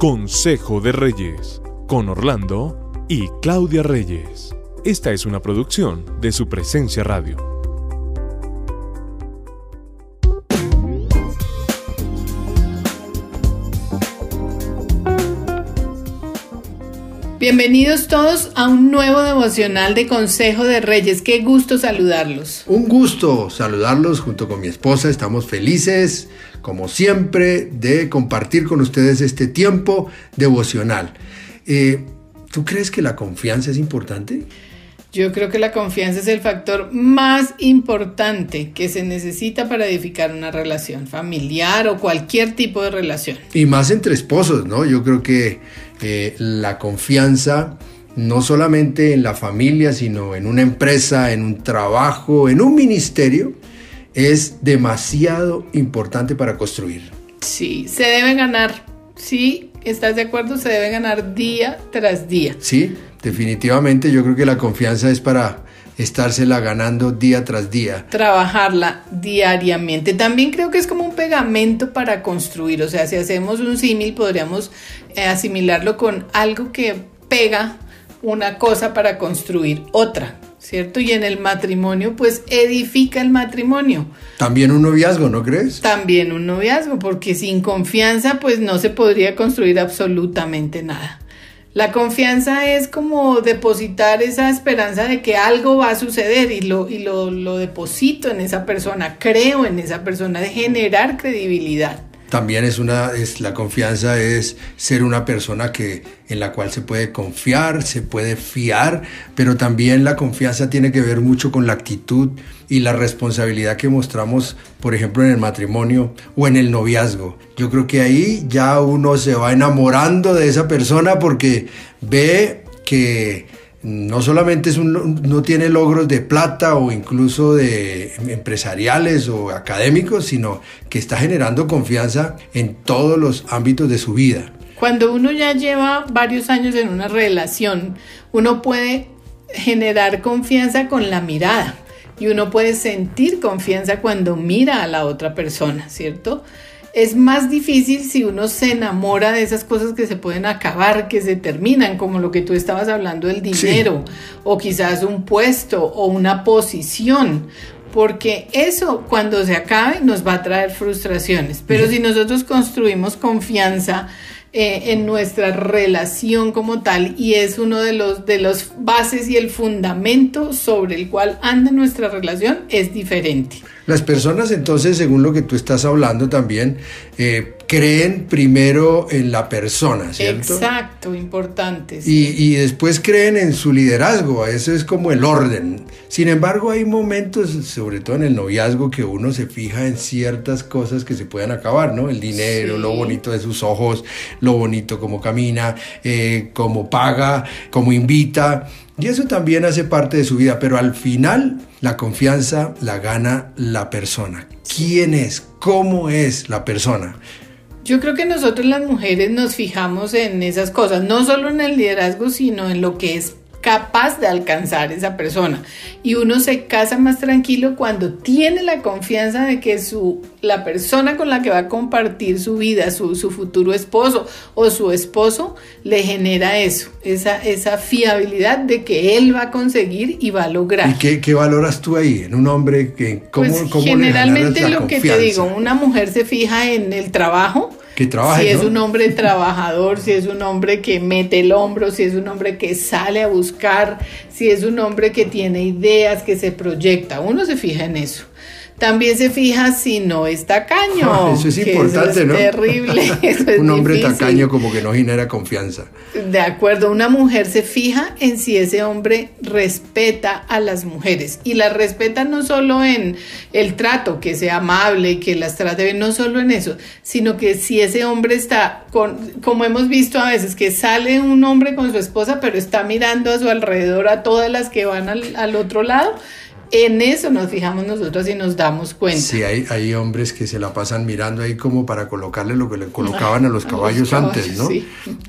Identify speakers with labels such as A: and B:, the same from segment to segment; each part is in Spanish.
A: Consejo de Reyes, con Orlando y Claudia Reyes. Esta es una producción de su presencia radio.
B: Bienvenidos todos a un nuevo devocional de Consejo de Reyes. Qué gusto saludarlos.
C: Un gusto saludarlos junto con mi esposa. Estamos felices, como siempre, de compartir con ustedes este tiempo devocional. Eh, ¿Tú crees que la confianza es importante?
B: Yo creo que la confianza es el factor más importante que se necesita para edificar una relación familiar o cualquier tipo de relación.
C: Y más entre esposos, ¿no? Yo creo que eh, la confianza no solamente en la familia, sino en una empresa, en un trabajo, en un ministerio, es demasiado importante para construir.
B: Sí, se debe ganar. Sí, ¿estás de acuerdo? Se debe ganar día tras día.
C: Sí, definitivamente yo creo que la confianza es para estársela ganando día tras día.
B: Trabajarla diariamente. También creo que es como un pegamento para construir. O sea, si hacemos un símil, podríamos eh, asimilarlo con algo que pega una cosa para construir otra. ¿Cierto? Y en el matrimonio, pues edifica el matrimonio.
C: También un noviazgo, ¿no crees?
B: También un noviazgo, porque sin confianza, pues no se podría construir absolutamente nada. La confianza es como depositar esa esperanza de que algo va a suceder y lo, y lo, lo deposito en esa persona, creo en esa persona, de generar credibilidad.
C: También es una, es, la confianza es ser una persona que, en la cual se puede confiar, se puede fiar, pero también la confianza tiene que ver mucho con la actitud y la responsabilidad que mostramos, por ejemplo, en el matrimonio o en el noviazgo. Yo creo que ahí ya uno se va enamorando de esa persona porque ve que no solamente es un, no tiene logros de plata o incluso de empresariales o académicos, sino que está generando confianza en todos los ámbitos de su vida.
B: Cuando uno ya lleva varios años en una relación, uno puede generar confianza con la mirada y uno puede sentir confianza cuando mira a la otra persona, ¿cierto? Es más difícil si uno se enamora de esas cosas que se pueden acabar, que se terminan, como lo que tú estabas hablando del dinero, o quizás un puesto o una posición, porque eso cuando se acabe nos va a traer frustraciones. Pero si nosotros construimos confianza, eh, en nuestra relación como tal y es uno de los de los bases y el fundamento sobre el cual anda nuestra relación es diferente.
C: Las personas entonces, según lo que tú estás hablando también, eh, creen primero en la persona, ¿cierto?
B: Exacto, importante.
C: Y, y, después creen en su liderazgo, eso es como el orden. Sin embargo, hay momentos, sobre todo en el noviazgo, que uno se fija en ciertas cosas que se pueden acabar, ¿no? El dinero, lo bonito de sus ojos, lo bonito como camina, eh, cómo paga, cómo invita. Y eso también hace parte de su vida, pero al final la confianza la gana la persona. ¿Quién es? ¿Cómo es la persona?
B: Yo creo que nosotros las mujeres nos fijamos en esas cosas, no solo en el liderazgo, sino en lo que es capaz de alcanzar esa persona. Y uno se casa más tranquilo cuando tiene la confianza de que su, la persona con la que va a compartir su vida, su, su futuro esposo o su esposo, le genera eso, esa, esa fiabilidad de que él va a conseguir y va a lograr.
C: ¿Y qué, qué valoras tú ahí en un hombre? que ¿cómo,
B: pues generalmente lo que te digo, una mujer se fija en el trabajo, si es un hombre trabajador, si es un hombre que mete el hombro, si es un hombre que sale a buscar, si es un hombre que tiene ideas, que se proyecta. Uno se fija en eso. También se fija si no es tacaño.
C: Eso es importante, eso es
B: ¿no? Terrible.
C: Un hombre tacaño como que no genera confianza.
B: De acuerdo, una mujer se fija en si ese hombre respeta a las mujeres. Y las respeta no solo en el trato, que sea amable, que las trate bien, no solo en eso, sino que si ese hombre está con, como hemos visto a veces, que sale un hombre con su esposa, pero está mirando a su alrededor a todas las que van al, al otro lado en eso nos fijamos nosotros y nos damos cuenta.
C: Sí, hay, hay hombres que se la pasan mirando ahí como para colocarle lo que le colocaban a los caballos, antes, ¿no?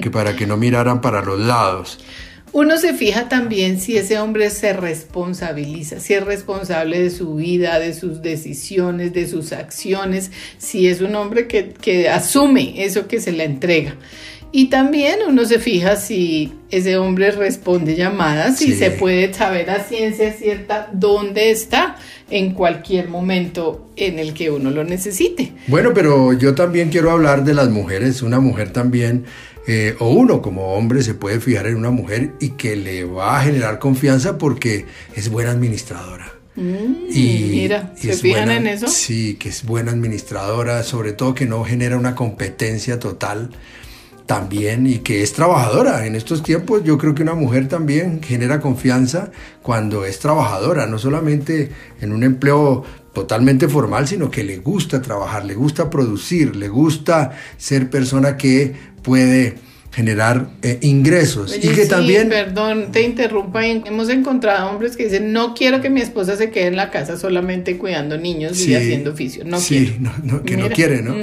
C: Que para que no miraran para los lados.
B: Uno se fija también si ese hombre se responsabiliza, si es responsable de su vida, de sus decisiones, de sus acciones, si es un hombre que, que asume eso que se le entrega. Y también uno se fija si ese hombre responde llamadas y se puede saber a ciencia cierta dónde está en cualquier momento en el que uno lo necesite.
C: Bueno, pero yo también quiero hablar de las mujeres. Una mujer también, eh, o uno como hombre se puede fijar en una mujer y que le va a generar confianza porque es buena administradora.
B: Mm, y, mira, ¿se fijan en eso?
C: Sí, que es buena administradora, sobre todo que no genera una competencia total también y que es trabajadora. En estos tiempos yo creo que una mujer también genera confianza cuando es trabajadora, no solamente en un empleo totalmente formal, sino que le gusta trabajar, le gusta producir, le gusta ser persona que puede generar eh, ingresos. Y que también
B: perdón te interrumpa hemos encontrado hombres que dicen no quiero que mi esposa se quede en la casa solamente cuidando niños y haciendo oficio no
C: sí, No, que no quiere no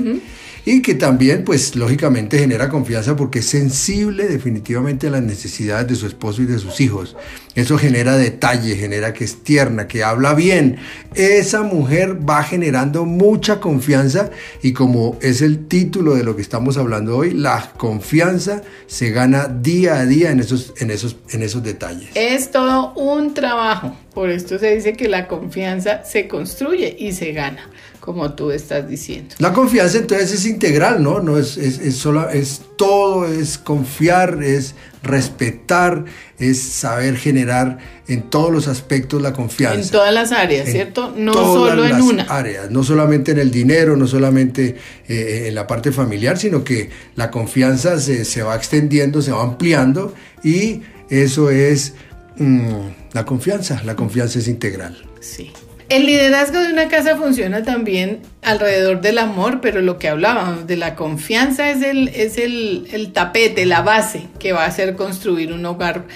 C: y que también, pues lógicamente genera confianza porque es sensible definitivamente a las necesidades de su esposo y de sus hijos. Eso genera detalle, genera que es tierna, que habla bien. Esa mujer va generando mucha confianza y como es el título de lo que estamos hablando hoy, la confianza se gana día a día en esos, en esos, en esos detalles.
B: Es todo un trabajo. Por esto se dice que la confianza se construye y se gana como tú estás diciendo.
C: La confianza entonces es integral, ¿no? No es, es, es, es todo, es confiar, es respetar, es saber generar en todos los aspectos la confianza.
B: En todas las áreas, ¿cierto? No solo en una.
C: áreas, no solamente en el dinero, no solamente eh, en la parte familiar, sino que la confianza se, se, va extendiendo, se va ampliando y eso es mm, la confianza, la confianza es integral.
B: Sí. El liderazgo de una casa funciona también alrededor del amor, pero lo que hablábamos de la confianza es el, es el, tapete, la base que va a hacer construir un hogar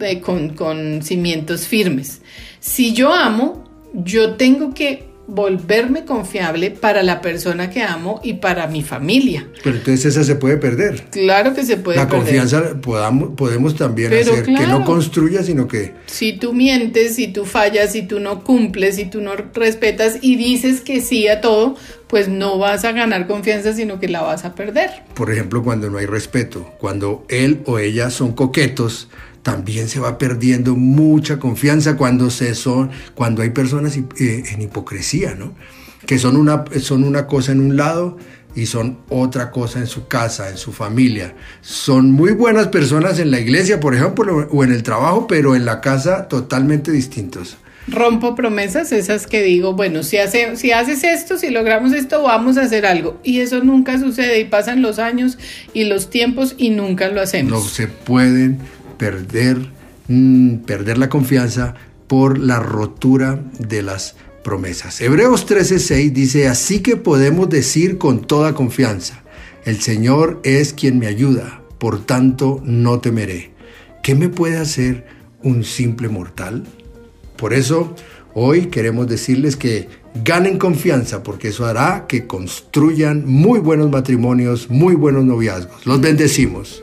B: eh, con, con cimientos firmes. Si yo amo, yo tengo que volverme confiable para la persona que amo y para mi familia.
C: Pero entonces esa se puede perder.
B: Claro que se puede
C: la perder. La confianza podamos, podemos también hacer que no construya, sino que...
B: Si tú mientes, si tú fallas, si tú no cumples, si tú no respetas y dices que sí a todo, pues no vas a ganar confianza, sino que la vas a perder.
C: Por ejemplo, cuando no hay respeto, cuando él o ella son coquetos, también se va perdiendo mucha confianza cuando, se son, cuando hay personas eh, en hipocresía, ¿no? que son una, son una cosa en un lado y son otra cosa en su casa, en su familia. Son muy buenas personas en la iglesia, por ejemplo, o en el trabajo, pero en la casa totalmente distintos.
B: Rompo promesas, esas que digo, bueno, si, hace, si haces esto, si logramos esto, vamos a hacer algo. Y eso nunca sucede y pasan los años y los tiempos y nunca lo hacemos.
C: No se pueden perder, mm, perder la confianza por la rotura de las promesas. Hebreos 13:6 dice, así que podemos decir con toda confianza, el Señor es quien me ayuda, por tanto no temeré. ¿Qué me puede hacer un simple mortal? Por eso, hoy queremos decirles que ganen confianza, porque eso hará que construyan muy buenos matrimonios, muy buenos noviazgos. Los bendecimos.